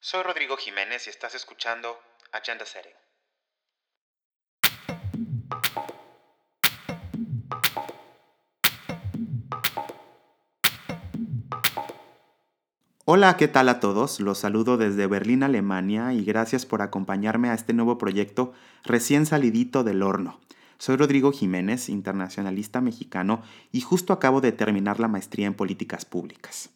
Soy Rodrigo Jiménez y estás escuchando Agenda Setting. Hola, ¿qué tal a todos? Los saludo desde Berlín, Alemania y gracias por acompañarme a este nuevo proyecto recién salidito del horno. Soy Rodrigo Jiménez, internacionalista mexicano y justo acabo de terminar la maestría en políticas públicas.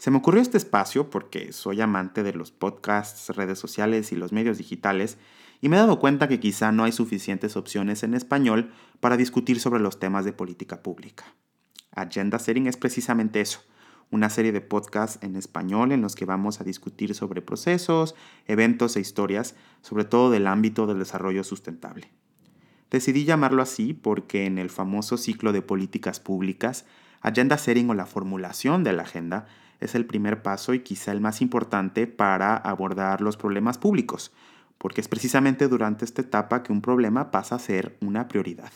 Se me ocurrió este espacio porque soy amante de los podcasts, redes sociales y los medios digitales y me he dado cuenta que quizá no hay suficientes opciones en español para discutir sobre los temas de política pública. Agenda Setting es precisamente eso, una serie de podcasts en español en los que vamos a discutir sobre procesos, eventos e historias, sobre todo del ámbito del desarrollo sustentable. Decidí llamarlo así porque en el famoso ciclo de políticas públicas, Agenda Setting o la formulación de la agenda es el primer paso y quizá el más importante para abordar los problemas públicos, porque es precisamente durante esta etapa que un problema pasa a ser una prioridad.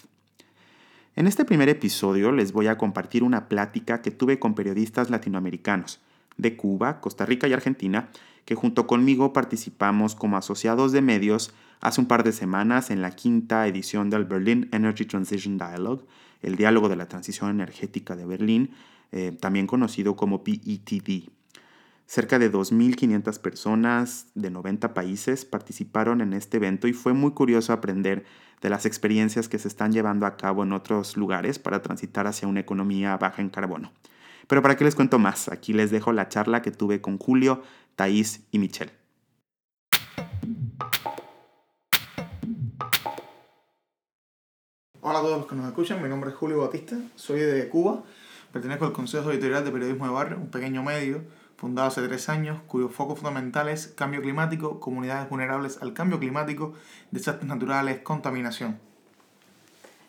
En este primer episodio les voy a compartir una plática que tuve con periodistas latinoamericanos de Cuba, Costa Rica y Argentina, que junto conmigo participamos como asociados de medios hace un par de semanas en la quinta edición del Berlin Energy Transition Dialogue, el diálogo de la transición energética de Berlín, eh, también conocido como PETD. Cerca de 2.500 personas de 90 países participaron en este evento y fue muy curioso aprender de las experiencias que se están llevando a cabo en otros lugares para transitar hacia una economía baja en carbono. Pero para qué les cuento más, aquí les dejo la charla que tuve con Julio, Thais y Michelle. Hola a todos los que nos escuchan, mi nombre es Julio Batista, soy de Cuba, pertenezco al Consejo Editorial de Periodismo de Barrio, un pequeño medio fundado hace tres años, cuyo foco fundamental es cambio climático, comunidades vulnerables al cambio climático, desastres naturales, contaminación.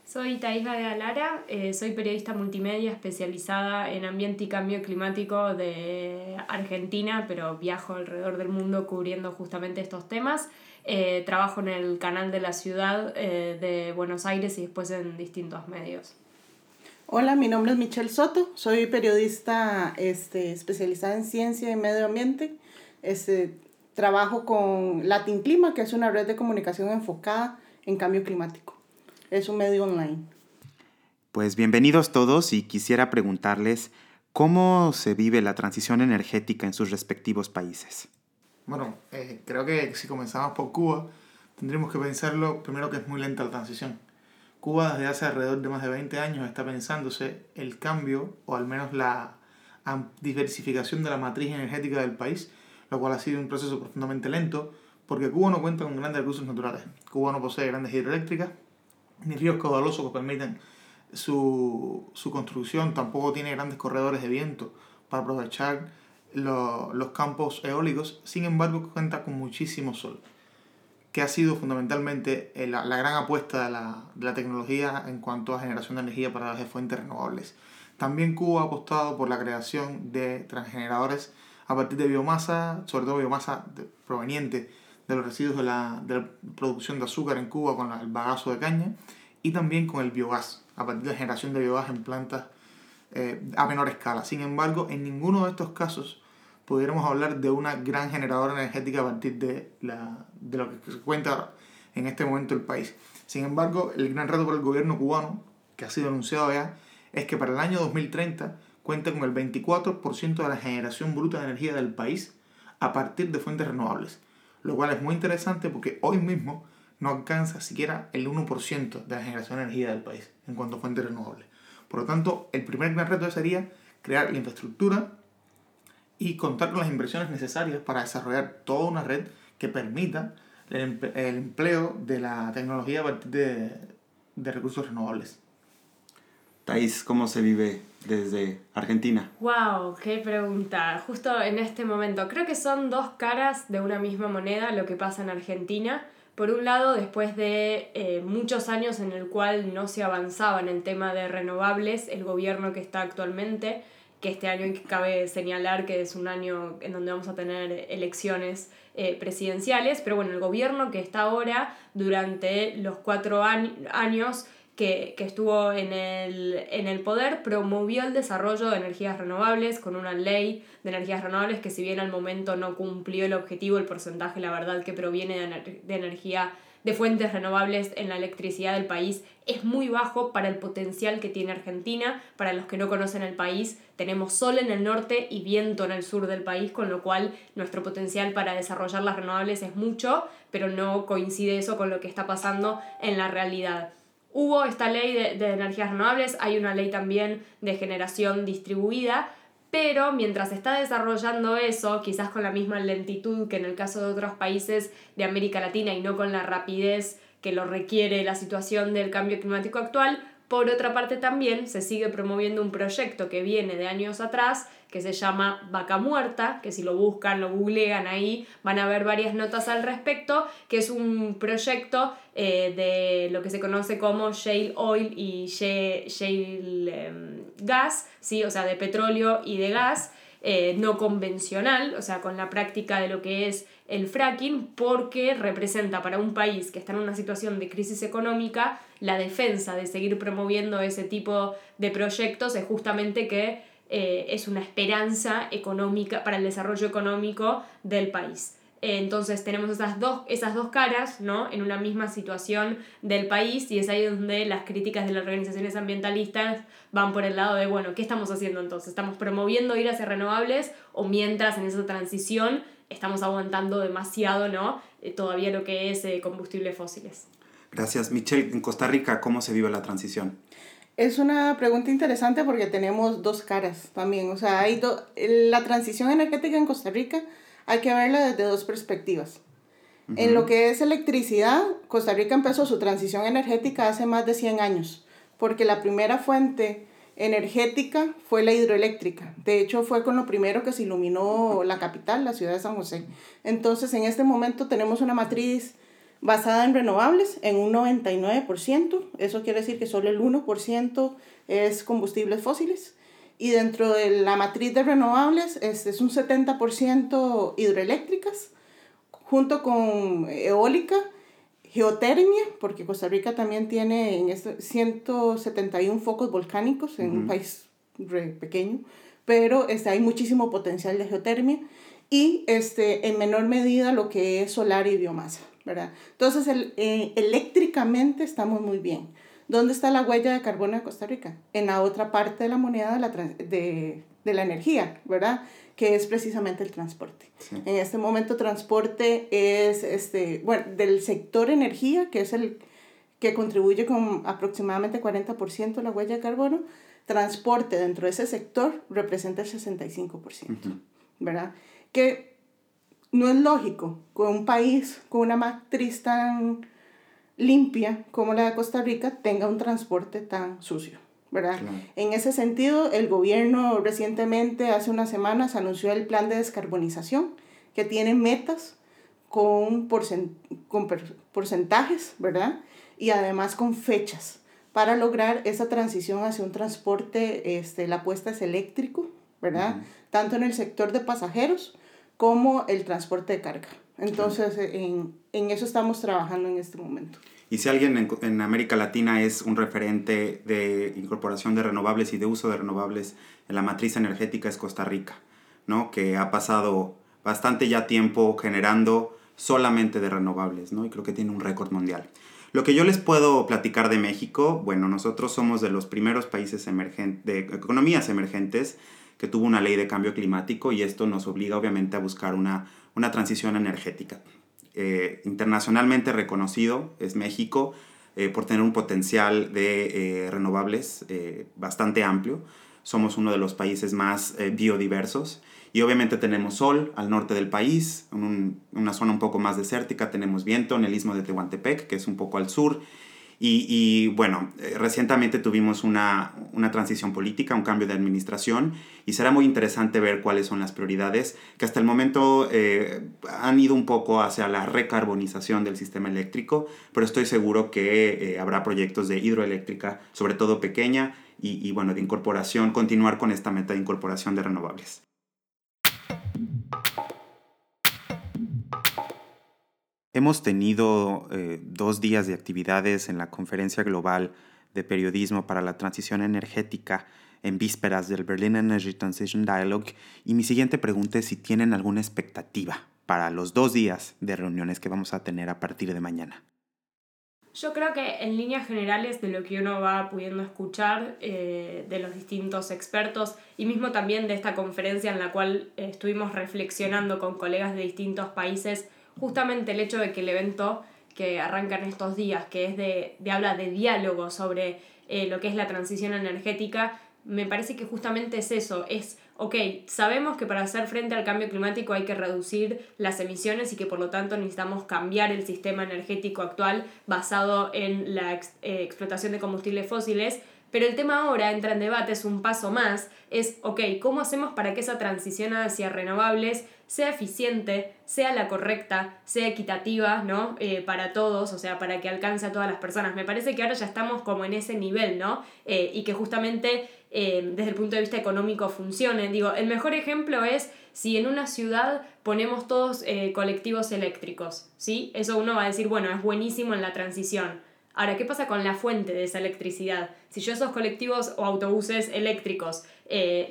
Soy Thais de Lara, eh, soy periodista multimedia especializada en ambiente y cambio climático de Argentina, pero viajo alrededor del mundo cubriendo justamente estos temas. Eh, trabajo en el canal de la ciudad eh, de Buenos Aires y después en distintos medios. Hola, mi nombre es Michelle Soto, soy periodista este, especializada en ciencia y medio ambiente. Este, trabajo con Latin Clima, que es una red de comunicación enfocada en cambio climático. Es un medio online. Pues bienvenidos todos y quisiera preguntarles cómo se vive la transición energética en sus respectivos países. Bueno, eh, creo que si comenzamos por Cuba, tendríamos que pensarlo primero que es muy lenta la transición Cuba desde hace alrededor de más de 20 años está pensándose el cambio o al menos la diversificación de la matriz energética del país, lo cual ha sido un proceso profundamente lento porque Cuba no cuenta con grandes recursos naturales. Cuba no posee grandes hidroeléctricas ni ríos caudalosos que permitan su, su construcción, tampoco tiene grandes corredores de viento para aprovechar los campos eólicos, sin embargo cuenta con muchísimo sol que ha sido fundamentalmente eh, la, la gran apuesta de la, de la, tecnología en cuanto a generación de energía para las fuentes renovables. También Cuba ha apostado por la creación de transgeneradores a partir de biomasa, sobre todo biomasa proveniente de los residuos de la, de la, producción de azúcar en Cuba con el bagazo de caña y también con el biogás, a partir de la generación de biogás en plantas eh, a menor escala. Sin embargo, en ninguno de estos casos pudiéramos hablar de una gran generadora energética a partir de, la, de lo que cuenta en este momento el país. Sin embargo, el gran reto para el gobierno cubano, que ha sido anunciado ya, es que para el año 2030 cuenta con el 24% de la generación bruta de energía del país a partir de fuentes renovables, lo cual es muy interesante porque hoy mismo no alcanza siquiera el 1% de la generación de energía del país en cuanto a fuentes renovables. Por lo tanto, el primer gran reto sería crear la infraestructura y contar con las inversiones necesarias para desarrollar toda una red que permita el, empleo de la tecnología a partir de, de recursos renovables. Thais, ¿cómo se vive desde Argentina? ¡Wow! ¡Qué pregunta! Justo en este momento. Creo que son dos caras de una misma moneda lo que pasa en Argentina. Por un lado, después de eh, muchos años en el cual no se avanzaba en el tema de renovables, el gobierno que está actualmente que este año cabe señalar que es un año en donde vamos a tener elecciones eh, presidenciales, pero bueno, el gobierno que está ahora, durante los cuatro años que, estuvo en el, en el poder, promovió el desarrollo de energías renovables con una ley de energías renovables que si bien al momento no cumplió el objetivo, el porcentaje, la verdad, que proviene de, de energía de fuentes renovables en la electricidad del país es muy bajo para el potencial que tiene Argentina. Para los que no conocen el país, tenemos sol en el norte y viento en el sur del país, con lo cual nuestro potencial para desarrollar las renovables es mucho, pero no coincide eso con lo que está pasando en la realidad. Hubo esta ley de, de energías renovables, hay una ley también de generación distribuida, pero mientras está desarrollando eso, quizás con la misma lentitud que en el caso de otros países de América Latina y no con la rapidez que lo requiere la situación del cambio climático actual, por otra parte también se sigue promoviendo un proyecto que viene de años atrás que se llama Vaca Muerta, que si lo buscan, lo googlean ahí, van a ver varias notas al respecto, que es un proyecto eh, de lo que se conoce como shale oil y shale, em, gas, ¿sí? o sea, de petróleo y de gas. Eh, no convencional, o sea, con la práctica de lo que es el fracking, porque representa para un país que está en una situación de crisis económica, la defensa de seguir promoviendo ese tipo de proyectos es justamente que eh, es una esperanza económica para el desarrollo económico del país. Entonces tenemos esas dos, esas dos caras ¿no? en una misma situación del país y es ahí donde las críticas de las organizaciones ambientalistas van por el lado de, bueno, ¿qué estamos haciendo entonces? ¿Estamos promoviendo ir hacia renovables o mientras en esa transición estamos aguantando demasiado ¿no? Eh, todavía lo que es eh, combustibles fósiles? Gracias. Michelle, en Costa Rica, ¿cómo se vive la transición? Es una pregunta interesante porque tenemos dos caras también. O sea, hay la transición energética en Costa Rica hay que verla desde dos perspectivas. En lo que es electricidad, Costa Rica empezó su transición energética hace más de 100 años, porque la primera fuente energética fue la hidroeléctrica. De hecho, fue con lo primero que se iluminó la capital, la ciudad de San José. Entonces, en este momento tenemos una matriz basada en renovables en un 99%. Eso quiere decir que solo el 1% es combustibles fósiles. Y dentro de la matriz de renovables es, es un 70% hidroeléctricas, junto con eólica, geotermia, porque Costa Rica también tiene en este 171 focos volcánicos en un país pequeño, pero este, hay muchísimo potencial de geotermia y este, en menor medida lo que es solar y biomasa, ¿verdad? Entonces, el, eh, eléctricamente estamos muy bien. ¿Dónde está la huella de carbono de Costa Rica? En la otra parte de la moneda de la, de, de la energía, ¿verdad? Que es precisamente el transporte. En este momento transporte es, este, bueno, del sector energía, que es el que contribuye con aproximadamente 40% de la huella de carbono, transporte dentro de ese sector representa el 65%, ¿verdad? Que no es lógico con un país con una matriz tan limpia como la de Costa Rica tenga un transporte tan sucio. ¿verdad? En ese sentido, el gobierno recientemente, hace unas semanas, anunció el plan de descarbonización, que tiene metas con, con porcentajes, ¿verdad? Y además con fechas para lograr esa transición hacia un transporte, este, la apuesta es eléctrico, ¿verdad? Tanto en el sector de pasajeros como el transporte de carga. Entonces, en, en, eso estamos trabajando en este momento. Y si alguien en, en, América Latina es un referente de incorporación de renovables y de uso de renovables en la matriz energética es Costa Rica, ¿no? Que ha pasado bastante ya tiempo generando solamente de renovables, ¿no? Y creo que tiene un récord mundial. Lo que yo les puedo platicar de México, bueno, nosotros somos de los primeros países emergentes, de economías emergentes que tuvo una ley de cambio climático y esto nos obliga obviamente a buscar una una transición energética. Eh, internacionalmente reconocido es México eh, por tener un potencial de eh, renovables bastante amplio. Somos uno de los países más biodiversos y obviamente tenemos sol al norte del país, en una zona un poco más desértica tenemos viento en el istmo de Tehuantepec, que es un poco al sur, y, bueno, eh, recientemente tuvimos una, transición política, un cambio de administración, y será muy interesante ver cuáles son las prioridades, que hasta el momento eh, han ido un poco hacia la recarbonización del sistema eléctrico, pero estoy seguro que eh, habrá proyectos de hidroeléctrica, sobre todo pequeña, y, y bueno, de incorporación, continuar con esta meta de incorporación de renovables. Hemos tenido eh, dos días de actividades en la conferencia global de periodismo para la transición energética en vísperas del Berlin Energy Transition Dialogue y mi siguiente pregunta es si tienen alguna expectativa para los dos días de reuniones que vamos a tener a partir de mañana. Yo creo que en líneas generales de lo que uno va pudiendo escuchar eh, de los distintos expertos y mismo también de esta conferencia en la cual eh, estuvimos reflexionando con colegas de distintos países, justamente el hecho de que el evento que arranca en estos días, que es de, de habla de diálogo sobre eh, lo que es la transición energética, me parece que justamente es eso, es, ok, sabemos que para hacer frente al cambio climático hay que reducir las emisiones y que por lo tanto necesitamos cambiar el sistema energético actual basado en la eh, explotación de combustibles fósiles, pero el tema ahora entra en debate, es un paso más, es, ok, ¿cómo hacemos para que esa transición hacia renovables sea eficiente, sea la correcta, sea equitativa, ¿no? Eh, para todos, o sea, para que alcance a todas las personas. Me parece que ahora ya estamos como en ese nivel, ¿no? Eh, y que justamente eh, desde el punto de vista económico funcione. Digo, el mejor ejemplo es si en una ciudad ponemos todos colectivos eléctricos, ¿sí? Eso uno va a decir, bueno, es buenísimo en la transición Ahora, ¿qué pasa con la fuente de esa electricidad? Si yo esos colectivos o autobuses eléctricos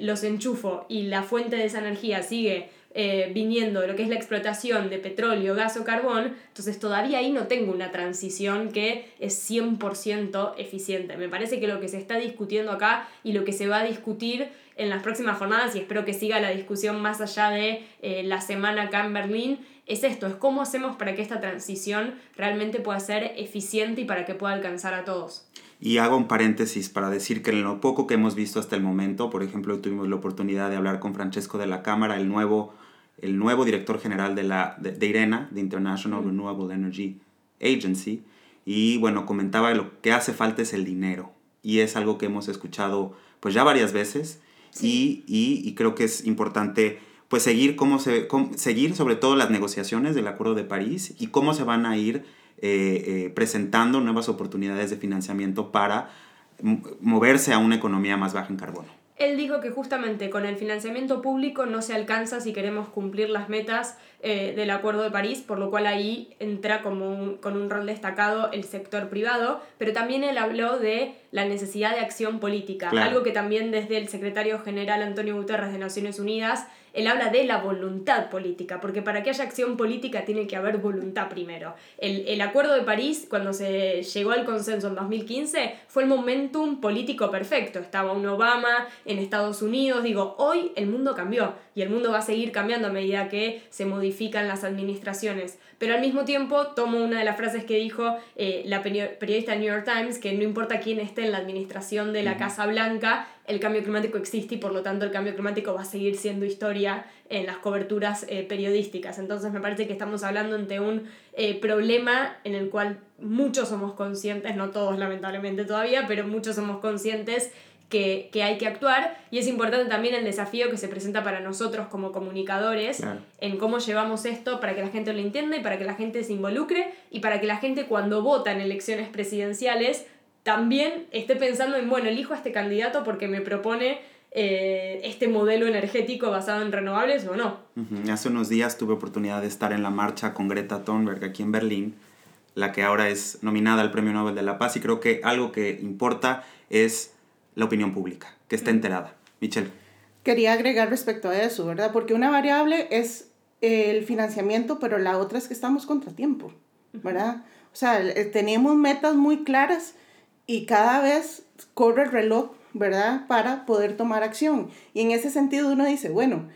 los enchufo y la fuente de esa energía sigue eh, viniendo de lo que es la explotación de petróleo, gas o carbón, entonces todavía ahí no tengo una transición que es 100% eficiente. Me parece que lo que se está discutiendo acá y lo que se va a discutir en las próximas jornadas, y espero que siga la discusión más allá de eh, la semana acá en Berlín, es esto, es cómo hacemos para que esta transición realmente pueda ser eficiente y para que pueda alcanzar a todos. Y hago un paréntesis para decir que en lo poco que hemos visto hasta el momento, por ejemplo, tuvimos la oportunidad de hablar con Francesco de la Cámara, el nuevo, el nuevo director general de, la, de, IRENA, de International Renewable Energy Agency, y bueno, comentaba lo que hace falta es el dinero. Y es algo que hemos escuchado pues ya varias veces y, y, y creo que es importante pues seguir, cómo se, seguir sobre todo las negociaciones del Acuerdo de París y cómo se van a ir eh, eh, presentando nuevas oportunidades de financiamiento para moverse a una economía más baja en carbono. Él dijo que justamente con el financiamiento público no se alcanza si queremos cumplir las metas eh, del Acuerdo de París, por lo cual ahí entra como con un rol destacado el sector privado, pero también él habló de la necesidad de acción política, algo que también desde el secretario general Antonio Guterres de Naciones Unidas él habla de la voluntad política, porque para que haya acción política tiene que haber voluntad primero. El, el Acuerdo de París, cuando se llegó al consenso en 2015, fue el momentum político perfecto. Estaba un Obama en Estados Unidos, digo, hoy el mundo cambió y el mundo va a seguir cambiando a medida que se modifican las administraciones. Pero al mismo tiempo tomo una de las frases que dijo eh, la periodista New York Times, que no importa quién esté en la administración de la Casa Blanca, el cambio climático existe y por lo tanto el cambio climático va a seguir siendo historia en las coberturas eh, periodísticas. Entonces me parece que estamos hablando ante un eh, problema en el cual muchos somos conscientes, no todos lamentablemente todavía, pero muchos somos conscientes que, hay que actuar y es importante también el desafío que se presenta para nosotros como comunicadores en cómo llevamos esto para que la gente lo entienda y para que la gente se involucre y para que la gente cuando vota en elecciones presidenciales también esté pensando en, bueno, elijo a este candidato porque me propone eh, este modelo energético basado en renovables o no. Hace unos días tuve oportunidad de estar en la marcha con Greta Thunberg aquí en Berlín, la que ahora es nominada al Premio Nobel de la Paz, y creo que algo que importa es la opinión pública, que esté enterada. Michelle. Quería agregar respecto a eso, ¿verdad? Porque una variable es el financiamiento, pero la otra es que estamos contratiempo, ¿verdad? O sea, tenemos metas muy claras y cada vez corre el reloj, ¿verdad? Para poder tomar acción. Y en ese sentido uno dice, bueno,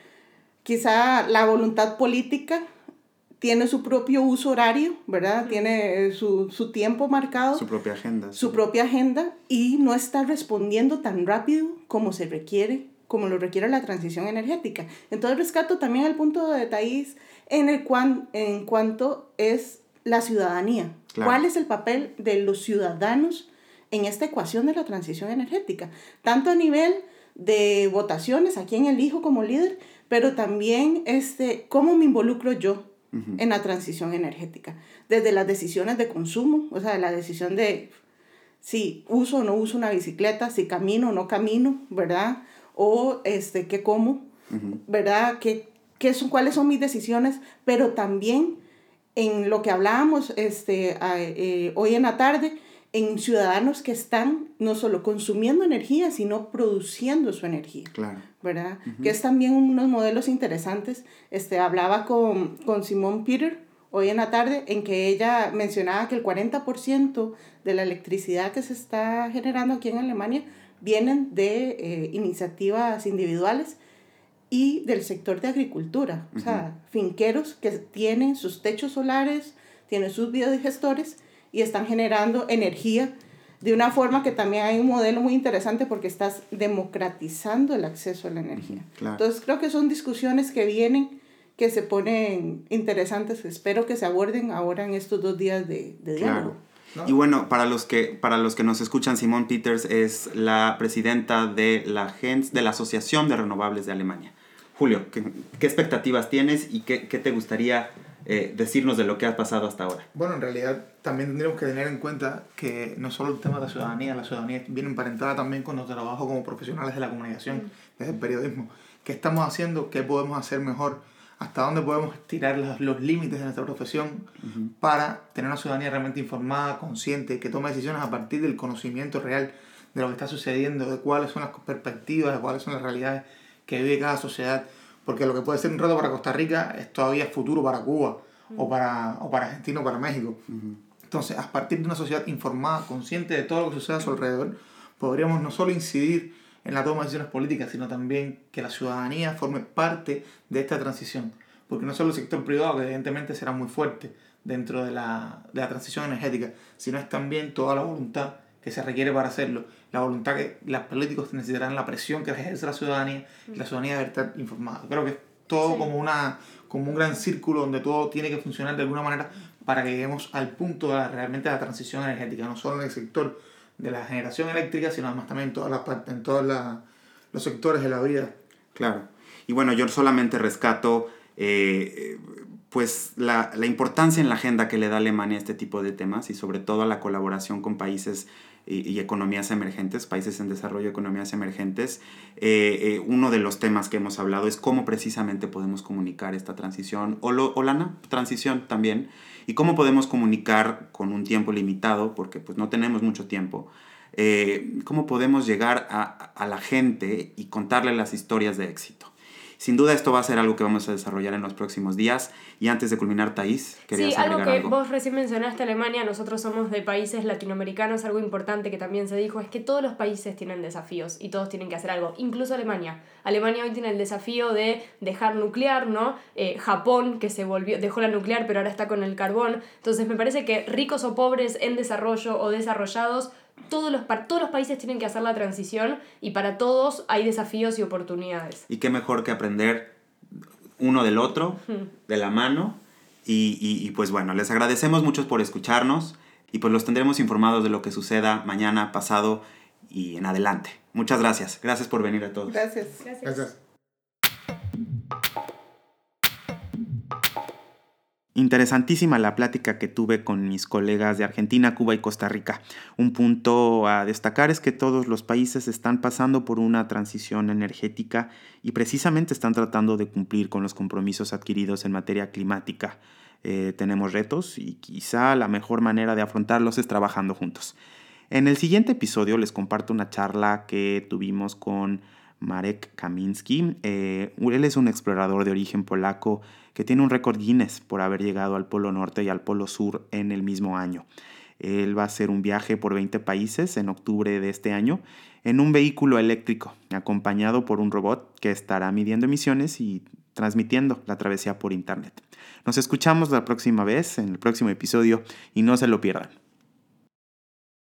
quizá la voluntad política tiene su propio uso horario, ¿verdad? Tiene su, su, tiempo marcado. Su propia agenda. Su propia agenda y no está respondiendo tan rápido como se requiere, como lo requiere la transición energética. Entonces rescato también el punto de Thais en, el cuan, en cuanto es la ciudadanía. ¿Cuál es el papel de los ciudadanos en esta ecuación de la transición energética, tanto a nivel de votaciones, a quién elijo como líder, pero también este, cómo me involucro yo en la transición energética, desde las decisiones de consumo, o sea, la decisión de si uso o no uso una bicicleta, si camino o no camino, ¿verdad? O este, qué como, ¿verdad? ¿Qué, qué son, ¿Cuáles son mis decisiones? Pero también en lo que hablábamos este, eh, hoy en la tarde, en ciudadanos que están no solo consumiendo energía, sino produciendo su energía. Claro. ¿Verdad? Que es también unos modelos interesantes. Este, hablaba con, con Simón Peter hoy en la tarde en que ella mencionaba que el 40% de la electricidad que se está generando aquí en Alemania vienen de eh, iniciativas individuales y del sector de agricultura, o sea, finqueros que tienen sus techos solares, tienen sus biodigestores y están generando energía de una forma que también hay un modelo muy interesante porque estás democratizando el acceso a la energía. Entonces creo que son discusiones que vienen, que se ponen interesantes, espero que se aborden ahora en estos dos días de, de diálogo. Y bueno, para los, que, para los que nos escuchan, Simón Peters es la presidenta de la, de la Asociación de Renovables de Alemania. Julio, ¿qué, qué expectativas tienes y qué, qué te gustaría eh, decirnos de lo que ha pasado hasta ahora? Bueno, en realidad también tendríamos que tener en cuenta que no solo el tema de la ciudadanía, la ciudadanía viene emparentada también con nuestro trabajo como profesionales de la comunicación, mm. desde el periodismo. ¿Qué estamos haciendo? ¿Qué podemos hacer mejor? hasta dónde podemos tirar los, los límites de nuestra profesión para tener una ciudadanía realmente informada, consciente, que tome decisiones a partir del conocimiento real de lo que está sucediendo, de cuáles son las perspectivas, de cuáles son las realidades que vive cada sociedad. Porque lo que puede ser un reto para Costa Rica es todavía futuro para Cuba, o, para, o para Argentina o para México. Entonces, a partir de una sociedad informada, consciente de todo lo que sucede a su alrededor, podríamos no solo incidir en la toma de decisiones políticas, sino también que la ciudadanía forme parte de esta transición. Porque no solo el sector privado, que evidentemente será muy fuerte dentro de la, de la transición energética, sino es también toda la voluntad que se requiere para hacerlo, la voluntad que los políticos necesitarán, la presión que ejerce la ciudadanía, y la ciudadanía debe estar informada. Creo que es todo como, una, como un gran círculo donde todo tiene que funcionar de alguna manera para que lleguemos al punto de realmente la transición energética, no solo en el sector de la generación eléctrica, sino además también en todas las partes, en todos los sectores de la vida. Claro. Y bueno, yo solamente rescato eh, pues la, la, importancia en la agenda que le da Alemania a este tipo de temas y sobre todo a la colaboración con países y, economías emergentes, países en desarrollo, economías emergentes. Eh, eh, uno de los temas que hemos hablado es cómo precisamente podemos comunicar esta transición, o, lo, o la transición también, y cómo podemos comunicar con un tiempo limitado, porque pues no tenemos mucho tiempo, eh, cómo podemos llegar a, a la gente y contarle las historias de éxito. Sin duda esto va a ser algo que vamos a desarrollar en los próximos días. Y antes de culminar, Thais, querías sí, algo que vos recién mencionaste, Alemania, nosotros somos de países latinoamericanos, algo importante que también se dijo es que todos los países tienen desafíos y todos tienen que hacer algo, incluso Alemania. Alemania hoy tiene el desafío de dejar nuclear, ¿no? Eh, Japón, que se volvió, dejó la nuclear, pero ahora está con el carbón. Entonces me parece que ricos o pobres en desarrollo o desarrollados, todos los, todos los países tienen que hacer la transición y para todos hay desafíos y oportunidades. Y qué mejor que aprender uno del otro, de la mano. Y, y, pues bueno, les agradecemos mucho por escucharnos y pues los tendremos informados de lo que suceda mañana, pasado y en adelante. Muchas gracias. Gracias por venir a todos. Gracias. Gracias. Interesantísima la plática que tuve con mis colegas de Argentina, Cuba y Costa Rica. Un punto a destacar es que todos los países están pasando por una transición energética y precisamente están tratando de cumplir con los compromisos adquiridos en materia climática. Eh, tenemos retos y quizá la mejor manera de afrontarlos es trabajando juntos. En el siguiente episodio les comparto una charla que tuvimos con Marek Kamiński. Eh, él es un explorador de origen polaco que tiene un récord Guinness por haber llegado al Polo Norte y al Polo Sur en el mismo año. Él va a hacer un viaje por 20 países en octubre de este año en un vehículo eléctrico, acompañado por un robot que estará midiendo emisiones y transmitiendo la travesía por Internet. Nos escuchamos la próxima vez, en el próximo episodio, y no se lo pierdan.